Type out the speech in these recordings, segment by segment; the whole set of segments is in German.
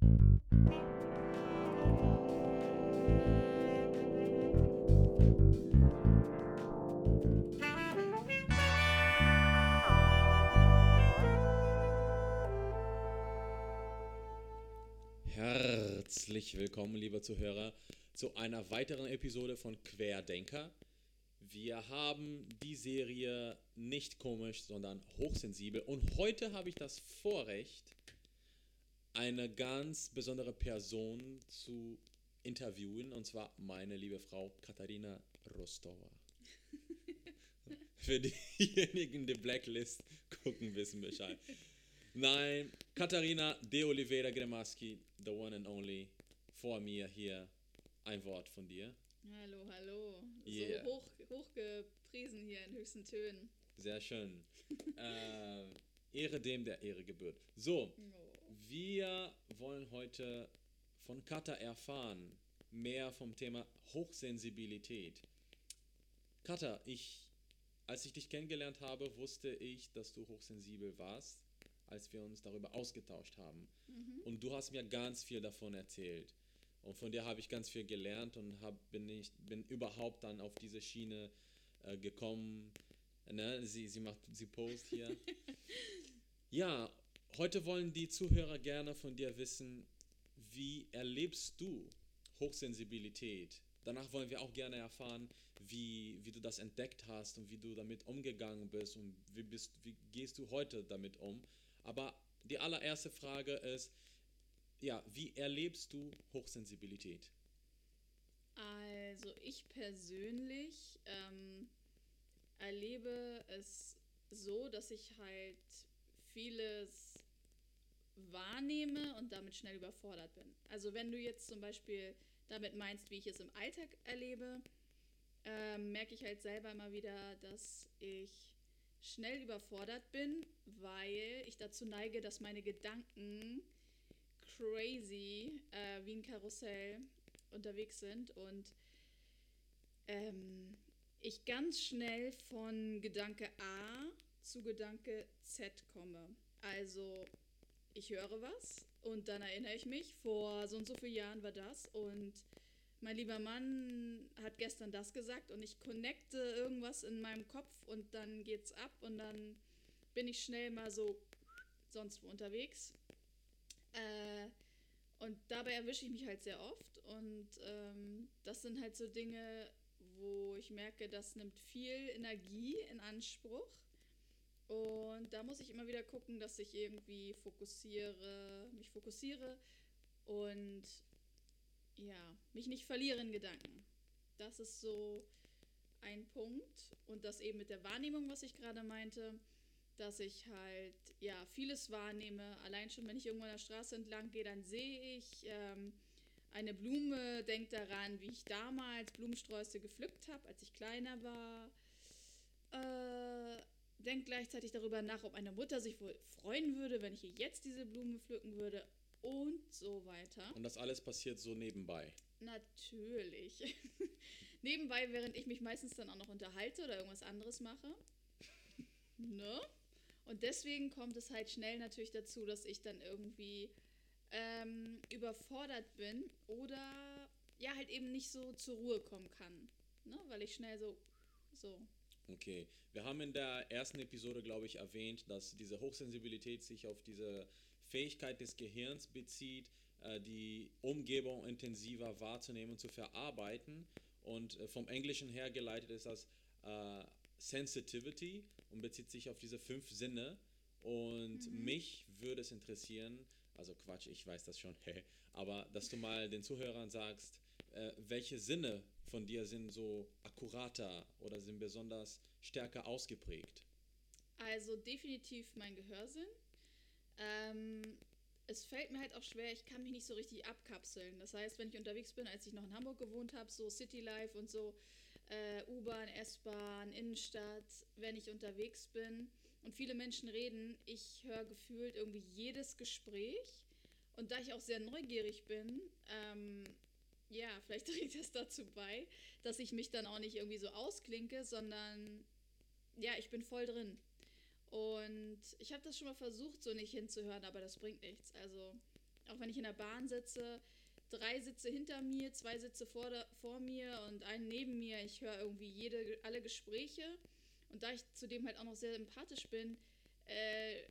Herzlich willkommen, liebe Zuhörer, zu einer weiteren Episode von Querdenker. Wir haben die Serie nicht komisch, sondern hochsensibel. Und heute habe ich das Vorrecht, eine ganz besondere Person zu interviewen, und zwar meine liebe Frau Katharina Rostova. Für diejenigen, die Blacklist gucken, wissen Bescheid. Nein, Katharina de Oliveira Gremaschi, the one and only, vor mir hier ein Wort von dir. Hallo, hallo. Yeah. So hoch, hochgepriesen hier in höchsten Tönen. Sehr schön. äh, Ehre dem, der Ehre gebührt. So, Oh. Wir wollen heute von Katha erfahren, mehr vom Thema Hochsensibilität. Katha, ich, als ich dich kennengelernt habe, wusste ich, dass du hochsensibel warst, als wir uns darüber ausgetauscht haben. Und du hast mir ganz viel davon erzählt. Und von dir habe ich ganz viel gelernt und hab, bin, ich, bin überhaupt dann auf diese Schiene äh, gekommen. Ne? Sie, sie macht, sie post hier. ja, heute wollen die Zuhörer gerne von dir wissen, wie erlebst du Hochsensibilität? Danach wollen wir auch gerne erfahren, wie, wie du das entdeckt hast und wie du damit umgegangen bist und wie, bist, wie gehst du heute damit um. Aber die allererste Frage ist, ja, wie erlebst du Hochsensibilität? Also ich persönlich ähm, erlebe es so, dass ich halt vieles wahrnehme und damit schnell überfordert bin. Also wenn du jetzt zum Beispiel damit meinst, wie ich es im Alltag erlebe, ähm, merke ich halt selber immer wieder, dass ich schnell überfordert bin, weil ich dazu neige, dass meine Gedanken crazy äh, wie ein Karussell unterwegs sind und ähm, ich ganz schnell von Gedanke A zu Gedanke Z komme. Also ich höre was und dann erinnere ich mich, vor so und so vielen Jahren war das und mein lieber Mann hat gestern das gesagt und ich connecte irgendwas in meinem Kopf und dann geht's ab und dann bin ich schnell mal so sonst wo unterwegs. Äh, und dabei erwische ich mich halt sehr oft und ähm, das sind halt so Dinge, wo ich merke, das nimmt viel Energie in Anspruch. Und da muss ich immer wieder gucken, dass ich irgendwie fokussiere, mich fokussiere und ja, mich nicht verliere in Gedanken. Das ist so ein Punkt. Und das eben mit der Wahrnehmung, was ich gerade meinte, dass ich halt ja vieles wahrnehme. Allein schon, wenn ich irgendwo an der Straße entlang gehe, dann sehe ich ähm, eine Blume, denke daran, wie ich damals Blumensträuße gepflückt habe, als ich kleiner war. Äh, denke gleichzeitig darüber nach, ob meine Mutter sich wohl freuen würde, wenn ich ihr jetzt diese Blume pflücken würde und so weiter. Und das alles passiert so nebenbei. Natürlich. Nebenbei, während ich mich meistens dann auch noch unterhalte oder irgendwas anderes mache. Ne? Und deswegen kommt es halt schnell natürlich dazu, dass ich dann irgendwie ähm, überfordert bin oder ja, halt eben nicht so zur Ruhe kommen kann. Ne? Weil ich schnell so, so. Okay, wir haben in der ersten Episode, glaube ich, erwähnt, dass diese Hochsensibilität sich auf diese Fähigkeit des Gehirns bezieht, äh, die Umgebung intensiver wahrzunehmen und zu verarbeiten. Und äh, vom Englischen her geleitet ist das äh, Sensitivity und bezieht sich auf diese fünf Sinne. Und mich würde es interessieren, also Quatsch, ich weiß das schon, aber dass du mal den Zuhörern sagst, welche Sinne von dir sind so akkurater oder sind besonders stärker ausgeprägt? Also definitiv mein Gehörsinn. Ähm, es fällt mir halt auch schwer, ich kann mich nicht so richtig abkapseln. Das heißt, wenn ich unterwegs bin, als ich noch in Hamburg gewohnt habe, so Citylife und so, äh, U-Bahn, S-Bahn, Innenstadt, wenn ich unterwegs bin und viele Menschen reden, ich höre gefühlt irgendwie jedes Gespräch. Und da ich auch sehr neugierig bin, ähm, ja, vielleicht trägt das dazu bei, dass ich mich dann auch nicht irgendwie so ausklinke, sondern ja, ich bin voll drin. Und ich habe das schon mal versucht, so nicht hinzuhören, aber das bringt nichts. Also auch wenn ich in der Bahn sitze, drei Sitze hinter mir, zwei Sitze vor, der, vor mir und einen neben mir. Ich höre irgendwie jede, alle Gespräche. Und da ich zudem halt auch noch sehr empathisch bin, äh,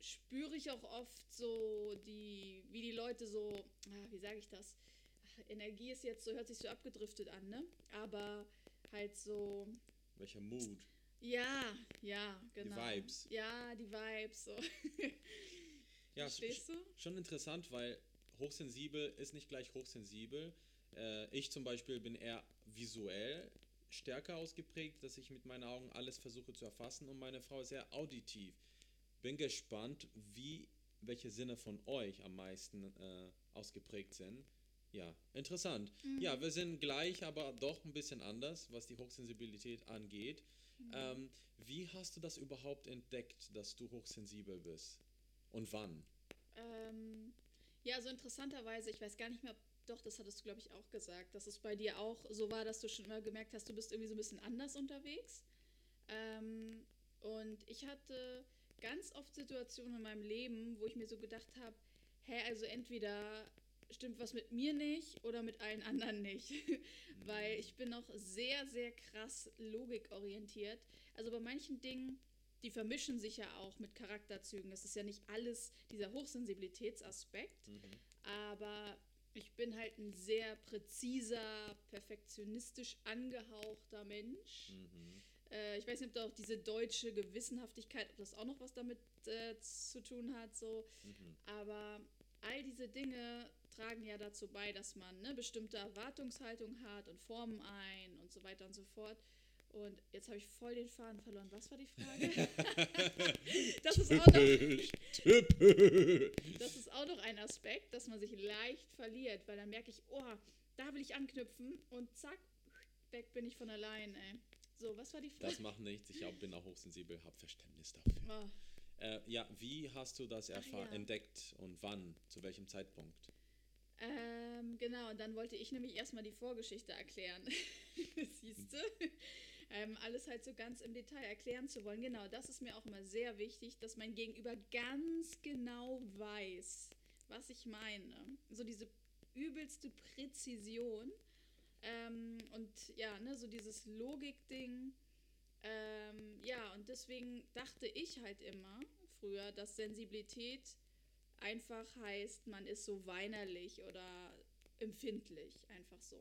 spüre ich auch oft so die, wie die Leute so, ah, wie sage ich das? Energie ist jetzt so, hört sich so abgedriftet an, ne? Aber halt so. Welcher Mood? Ja, ja, genau. Die Vibes. Ja, die Vibes. So. Ja, Verstehst du? Schon interessant, weil hochsensibel ist nicht gleich hochsensibel. Äh, ich zum Beispiel bin eher visuell stärker ausgeprägt, dass ich mit meinen Augen alles versuche zu erfassen und meine Frau ist sehr auditiv. Bin gespannt, wie welche Sinne von euch am meisten äh, ausgeprägt sind. Ja, interessant. Ja, wir sind gleich, aber doch ein bisschen anders, was die Hochsensibilität angeht. Ähm, wie hast du das überhaupt entdeckt, dass du hochsensibel bist? Und wann? Ähm, ja, so interessanterweise, ich weiß gar nicht mehr, doch, das hattest du, glaube ich, auch gesagt, dass es bei dir auch so war, dass du schon immer gemerkt hast, du bist irgendwie so ein bisschen anders unterwegs. Ähm, und ich hatte ganz oft Situationen in meinem Leben, wo ich mir so gedacht habe, hä, also entweder stimmt was mit mir nicht oder mit allen anderen nicht. Weil ich bin noch sehr, sehr krass logikorientiert. Also bei manchen Dingen, die vermischen sich ja auch mit Charakterzügen. Es ist ja nicht alles dieser Hochsensibilitätsaspekt, aber ich bin halt ein sehr präziser, perfektionistisch angehauchter Mensch. Mhm. Äh, ich weiß nicht, ob da auch diese deutsche Gewissenhaftigkeit, ob das auch noch was damit äh, zu tun hat, so. Mhm. Aber all diese Dinge tragen ja dazu bei, dass man eine bestimmte Erwartungshaltung hat und formen ein und so weiter und so fort. Und jetzt habe ich voll den Faden verloren. Was war die Frage? das, ist auch noch, das ist auch noch ein Aspekt, dass man sich leicht verliert, weil dann merke ich, oh, da will ich anknüpfen und zack, weg bin ich von allein, ey. So, was war die Frage? Das macht nichts. Ich auch bin auch hochsensibel, habe Verständnis dafür. Oh. Äh, ja, wie hast du das erfahren, ja. entdeckt und wann? Zu welchem Zeitpunkt? Ähm, genau, und dann wollte ich nämlich erstmal die Vorgeschichte erklären. Siehst du? Ähm, alles halt so ganz im Detail erklären zu wollen. Genau, das ist mir auch immer sehr wichtig, dass mein Gegenüber ganz genau weiß, was ich meine. So diese übelste Präzision. Ähm, und ja, ne, so dieses Logikding. Ähm, ja, und deswegen dachte ich halt immer früher, dass Sensibilität einfach heißt, man ist so weinerlich oder empfindlich, einfach so.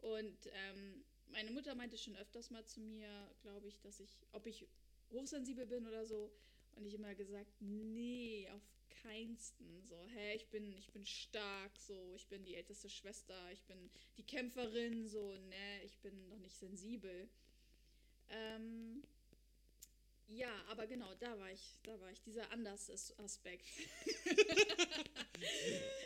Und ähm, meine Mutter meinte schon öfters mal zu mir, glaube ich, dass ich, ob ich hochsensibel bin oder so. Und ich immer gesagt, nee, auf keinsten. So, hä, ich bin, ich bin stark, so, ich bin die älteste Schwester, ich bin die Kämpferin, so, ne, ich bin noch nicht sensibel. Ähm, ja, aber genau, da war ich, da war ich, dieser Anders-Aspekt.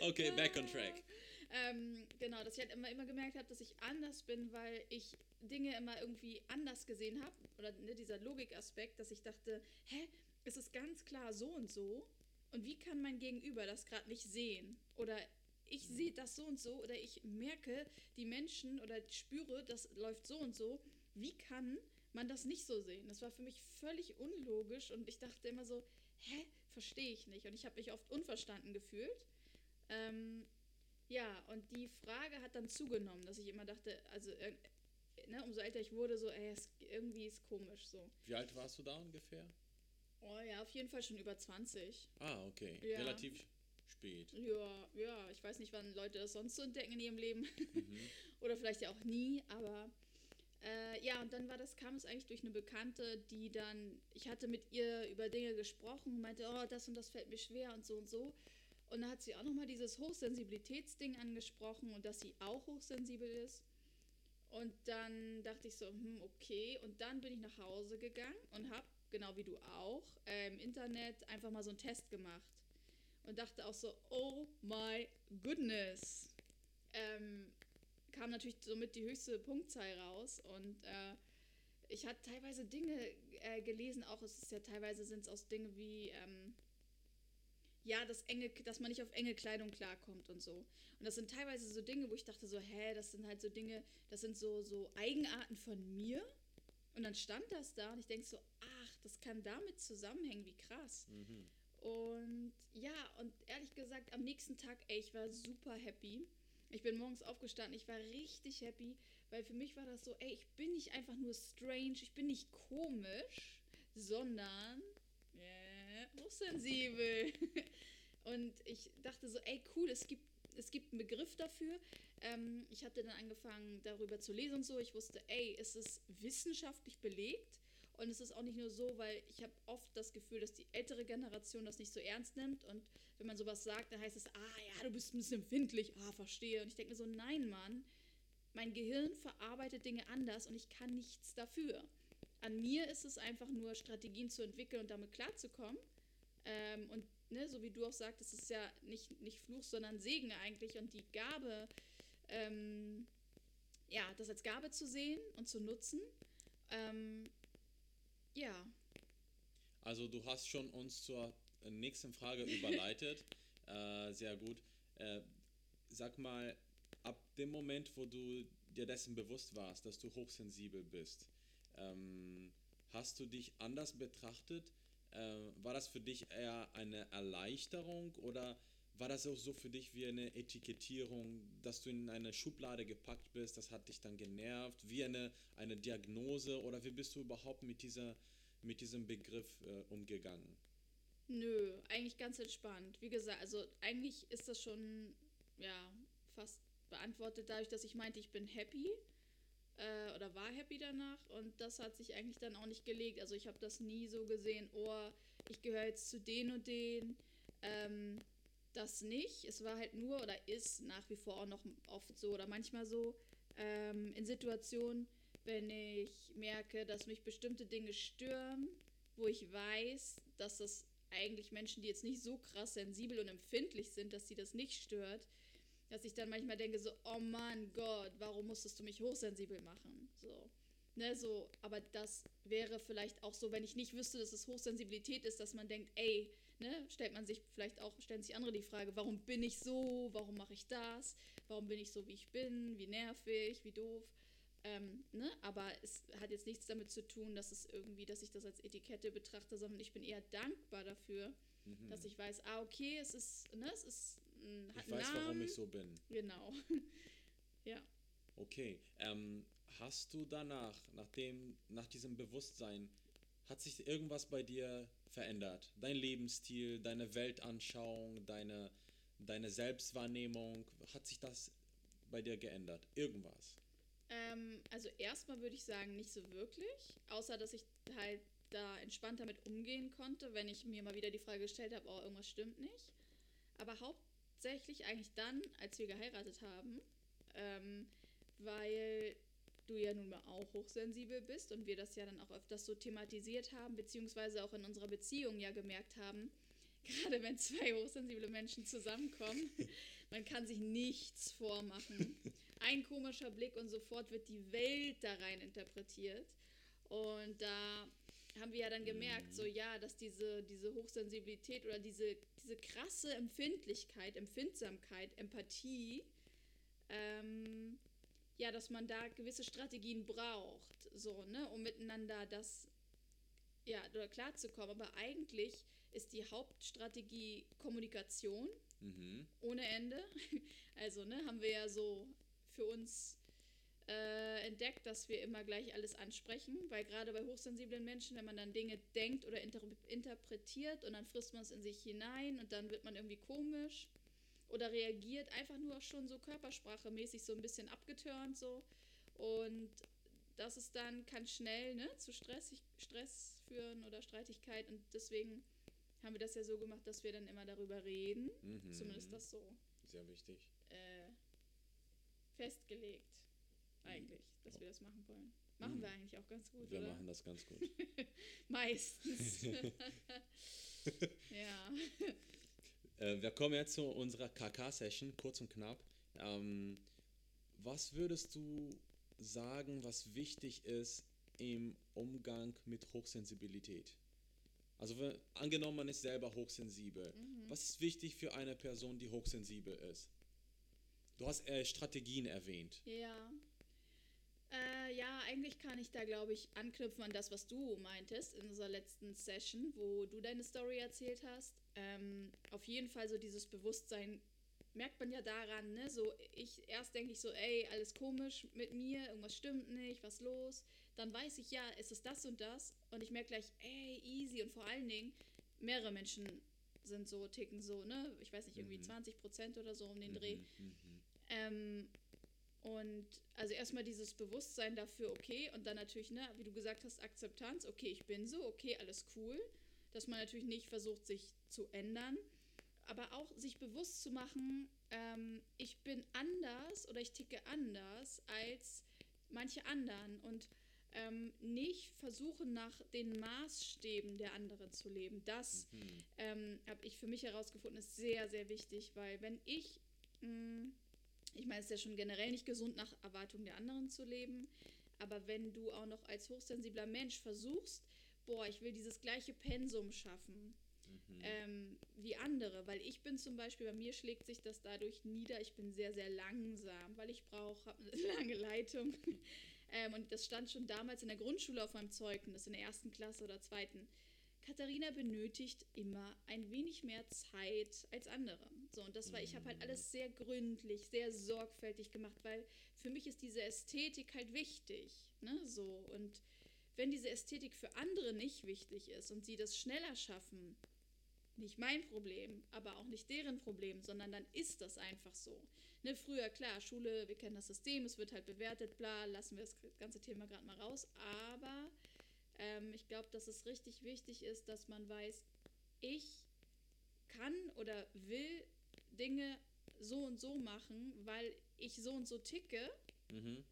Okay, back on track. Ähm, genau, dass ich halt immer, immer gemerkt habe, dass ich anders bin, weil ich Dinge immer irgendwie anders gesehen habe. Oder ne, dieser Logikaspekt, dass ich dachte, hä, es ist ganz klar so und so. Und wie kann mein Gegenüber das gerade nicht sehen? Oder ich sehe das so und so. Oder ich merke, die Menschen oder spüre, das läuft so und so. Wie kann man das nicht so sehen? Das war für mich völlig unlogisch und ich dachte immer so, hä, verstehe ich nicht. Und ich habe mich oft unverstanden gefühlt. Ähm, ja, und die Frage hat dann zugenommen, dass ich immer dachte, also äh, ne, umso älter ich wurde, so, ey, es, irgendwie ist komisch so. Wie alt warst du da ungefähr? Oh ja, auf jeden Fall schon über 20. Ah, okay. Ja. Relativ spät. Ja, ja, ich weiß nicht, wann Leute das sonst so entdecken in ihrem Leben. Mhm. Oder vielleicht ja auch nie, aber äh, ja, und dann war das, kam es eigentlich durch eine Bekannte, die dann, ich hatte mit ihr über Dinge gesprochen meinte, oh, das und das fällt mir schwer und so und so. Und dann hat sie auch nochmal dieses Hochsensibilitätsding angesprochen und dass sie auch hochsensibel ist. Und dann dachte ich so, hm, okay. Und dann bin ich nach Hause gegangen und habe, genau wie du auch, äh, im Internet einfach mal so einen Test gemacht. Und dachte auch so, oh my goodness. Ähm, kam natürlich somit die höchste Punktzahl raus. Und äh, ich hatte teilweise Dinge äh, gelesen, auch es ist ja teilweise sind es aus Dinge wie, ähm, ja, das enge, dass man nicht auf enge Kleidung klarkommt und so. Und das sind teilweise so Dinge, wo ich dachte so, hä, das sind halt so Dinge, das sind so, so Eigenarten von mir. Und dann stand das da und ich denke so, ach, das kann damit zusammenhängen, wie krass. Mhm. Und ja, und ehrlich gesagt gesagt, am nächsten Tag, ey, ich war super happy. Ich bin morgens aufgestanden, ich war richtig happy, weil für mich war das so, ey, ich bin nicht einfach nur strange, ich bin nicht komisch, sondern yeah, hochsensibel. Und ich dachte so, ey, cool, es gibt, es gibt einen Begriff dafür. Ähm, ich hatte dann angefangen, darüber zu lesen und so. Ich wusste, ey, es ist wissenschaftlich belegt. Und es ist auch nicht nur so, weil ich habe oft das Gefühl, dass die ältere Generation das nicht so ernst nimmt. Und wenn man sowas sagt, dann heißt es, ah ja, du bist ein bisschen empfindlich, ah, verstehe. Und ich denke mir so, nein, Mann, mein Gehirn verarbeitet Dinge anders und ich kann nichts dafür. An mir ist es einfach nur, Strategien zu entwickeln und damit klarzukommen. Ähm, und ne, so wie du auch sagtest, ist ja nicht, nicht Fluch, sondern Segen eigentlich. Und die Gabe, ähm, ja, das als Gabe zu sehen und zu nutzen. Ähm, ja. Also du hast schon uns zur nächsten Frage überleitet. äh, sehr gut. Äh, sag mal, ab dem Moment, wo du dir dessen bewusst warst, dass du hochsensibel bist, ähm, hast du dich anders betrachtet? Äh, war das für dich eher eine Erleichterung oder war das auch so für dich wie eine Etikettierung, dass du in eine Schublade gepackt bist, das hat dich dann genervt, wie eine, eine Diagnose oder wie bist du überhaupt mit, dieser, mit diesem Begriff äh, umgegangen? Nö, eigentlich ganz entspannt. Wie gesagt, also eigentlich ist das schon ja fast beantwortet dadurch, dass ich meinte, ich bin happy äh, oder war happy danach und das hat sich eigentlich dann auch nicht gelegt. Also ich habe das nie so gesehen, oh, ich gehöre jetzt zu den und den. Ähm, das nicht. Es war halt nur oder ist nach wie vor auch noch oft so oder manchmal so ähm, in Situationen, wenn ich merke, dass mich bestimmte Dinge stören, wo ich weiß, dass das eigentlich Menschen, die jetzt nicht so krass sensibel und empfindlich sind, dass sie das nicht stört, dass ich dann manchmal denke so, oh mein Gott, warum musstest du mich hochsensibel machen? So. Ne, so, aber das wäre vielleicht auch so, wenn ich nicht wüsste, dass es Hochsensibilität ist, dass man denkt, ey, ne, stellt man sich vielleicht auch, stellen sich andere die Frage, warum bin ich so, warum mache ich das, warum bin ich so, wie ich bin, wie nervig, wie doof. Ähm, ne? Aber es hat jetzt nichts damit zu tun, dass es irgendwie, dass ich das als Etikette betrachte, sondern ich bin eher dankbar dafür, mhm. dass ich weiß, ah, okay, es ist, ne, es ist, ein, hat ich weiß, Namen. warum ich so bin. Genau. ja. Okay. Ähm, hast du danach, nachdem, nach diesem Bewusstsein, hat sich irgendwas bei dir verändert? Dein Lebensstil, deine Weltanschauung, deine, deine Selbstwahrnehmung, hat sich das bei dir geändert? Irgendwas? Ähm, also erstmal würde ich sagen, nicht so wirklich, außer dass ich halt da entspannt damit umgehen konnte, wenn ich mir mal wieder die Frage gestellt habe, oh, irgendwas stimmt nicht. Aber hauptsächlich eigentlich dann, als wir geheiratet haben, ähm, weil du ja nun mal auch hochsensibel bist und wir das ja dann auch öfters so thematisiert haben, beziehungsweise auch in unserer Beziehung ja gemerkt haben, gerade wenn zwei hochsensible Menschen zusammenkommen, man kann sich nichts vormachen. Ein komischer Blick und sofort wird die Welt da rein interpretiert. Und da haben wir ja dann gemerkt, so ja, dass diese, diese Hochsensibilität oder diese, diese krasse Empfindlichkeit, Empfindsamkeit, Empathie, ähm, ja, dass man da gewisse Strategien braucht, so, ne, um miteinander das, ja, klarzukommen. Aber eigentlich ist die Hauptstrategie Kommunikation mhm. ohne Ende. Also, ne, haben wir ja so für uns äh, entdeckt, dass wir immer gleich alles ansprechen, weil gerade bei hochsensiblen Menschen, wenn man dann Dinge denkt oder inter interpretiert und dann frisst man es in sich hinein und dann wird man irgendwie komisch oder reagiert einfach nur schon so körpersprachemäßig so ein bisschen abgeturnt so und das ist dann kann schnell ne, zu Stress, Stress führen oder Streitigkeit und deswegen haben wir das ja so gemacht, dass wir dann immer darüber reden, mhm. zumindest das so. Sehr wichtig. Äh, festgelegt eigentlich, dass mhm. wir das machen wollen. Machen mhm. wir eigentlich auch ganz gut, Wir oder? machen das ganz gut. Meistens. ja. Äh, wir kommen jetzt zu unserer KK-Session, kurz und knapp. Ähm, was würdest du sagen, was wichtig ist im Umgang mit Hochsensibilität? Also wenn, angenommen, man ist selber hochsensibel. Mhm. Was ist wichtig für eine Person, die hochsensibel ist? Du hast äh, Strategien erwähnt. Ja. Äh, ja, eigentlich kann ich da, glaube ich, anknüpfen an das, was du meintest in unserer letzten Session, wo du deine Story erzählt hast. Ähm, auf jeden Fall so dieses Bewusstsein merkt man ja daran, ne? So, ich erst denke ich so, ey, alles komisch mit mir, irgendwas stimmt nicht, was los? Dann weiß ich, ja, es ist das und das. Und ich merke gleich, ey, easy. Und vor allen Dingen, mehrere Menschen sind so, ticken so, ne? Ich weiß nicht, irgendwie mhm. 20 Prozent oder so um den Dreh. Mhm, mhm. Ähm, und also erstmal dieses Bewusstsein dafür, okay, und dann natürlich, ne, wie du gesagt hast, Akzeptanz, okay, ich bin so, okay, alles cool. Dass man natürlich nicht versucht, sich zu ändern aber auch sich bewusst zu machen, ähm, ich bin anders oder ich ticke anders als manche anderen und ähm, nicht versuchen, nach den Maßstäben der anderen zu leben. Das mhm. ähm, habe ich für mich herausgefunden, ist sehr, sehr wichtig, weil wenn ich, mh, mm, ich meine, es ist ja schon generell nicht gesund, nach Erwartungen der anderen zu leben, aber wenn du auch noch als hochsensibler Mensch versuchst, boah, ich will dieses gleiche Pensum schaffen, mhm. ähm, wie andere, weil ich bin zum Beispiel, bei mir schlägt sich das dadurch nieder, ich bin sehr, sehr langsam, weil ich brauche eine lange Leitung. ähm, und das stand schon damals in der Grundschule auf meinem Zeugnis, in der ersten Klasse oder zweiten. Katharina benötigt immer ein wenig mehr Zeit als andere. So, und das war, ich habe halt alles sehr gründlich, sehr sorgfältig gemacht, weil für mich ist diese Ästhetik halt wichtig. Ne? So, und wenn diese Ästhetik für andere nicht wichtig ist und sie das schneller schaffen, nicht mein Problem, aber auch nicht deren Problem, sondern dann ist das einfach so. Ne, früher, klar, Schule, wir kennen das System, es wird halt bewertet, bla, lassen wir das ganze Thema gerade mal raus. Aber ähm, ich glaube, dass es richtig wichtig ist, dass man weiß, ich kann oder will Dinge so und so machen, weil ich so und so ticke. Mhm.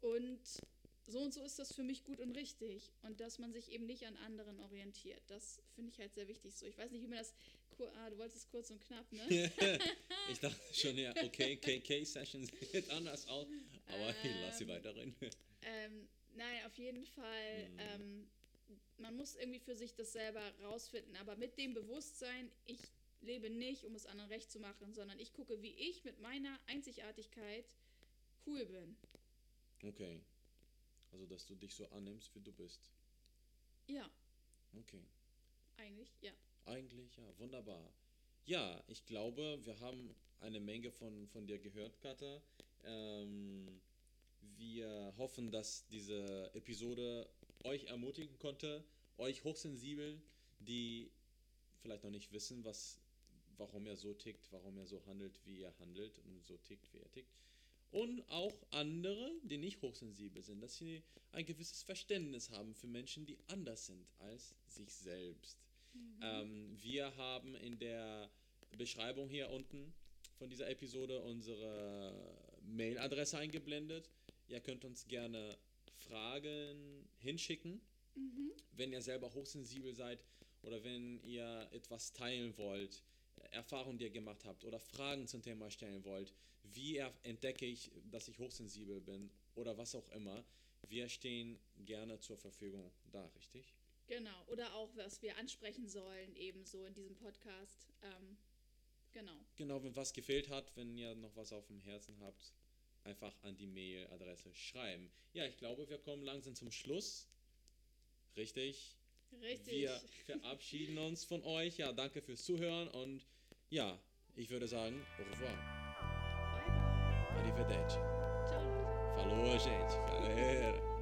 Und so und so ist das für mich gut und richtig. Und dass man sich eben nicht an anderen orientiert. Das finde ich halt sehr wichtig so. Ich weiß nicht, wie man das. Ah, du wolltest kurz und knapp, ne? ich dachte schon, ja, okay, KK-Session sieht anders aus, aber ähm, ich lasse sie weiterreden. Ähm, nein, auf jeden Fall. Mhm. Ähm, man muss irgendwie für sich das selber rausfinden, aber mit dem Bewusstsein, ich lebe nicht, um es anderen recht zu machen, sondern ich gucke, wie ich mit meiner Einzigartigkeit cool bin. Okay. Also, dass du dich so annimmst, wie du bist. Ja. Okay. Eigentlich, ja. Eigentlich, ja. Wunderbar. Ja, ich glaube, wir haben eine Menge von, von dir gehört, Katha. Ähm, wir hoffen, dass diese Episode euch ermutigen konnte, euch hochsensibel, die vielleicht noch nicht wissen, was, warum er so tickt, warum er so handelt, wie er handelt und so tickt, wie er tickt und auch andere, die nicht hochsensibel sind, dass sie ein gewisses Verständnis haben für Menschen, die anders sind als sich selbst. Mhm. Ähm, wir haben in der Beschreibung hier unten von dieser Episode unsere Mailadresse eingeblendet. Ihr könnt uns gerne Fragen hinschicken, mhm. wenn ihr selber hochsensibel seid oder wenn ihr etwas teilen wollt, Erfahrungen, die ihr gemacht habt oder Fragen zum Thema stellen wollt wie entdecke ich, dass ich hochsensibel bin oder was auch immer. Wir stehen gerne zur Verfügung da, richtig? Genau, oder auch, was wir ansprechen sollen, ebenso in diesem Podcast. Ähm, genau. Genau, wenn was gefehlt hat, wenn ihr noch was auf dem Herzen habt, einfach an die Mailadresse schreiben. Ja, ich glaube, wir kommen langsam zum Schluss. Richtig? Richtig. Wir verabschieden uns von euch. Ja, danke fürs Zuhören und ja, ich würde sagen, au revoir. Arrivederci. Ciao. Falou, gente. Galera.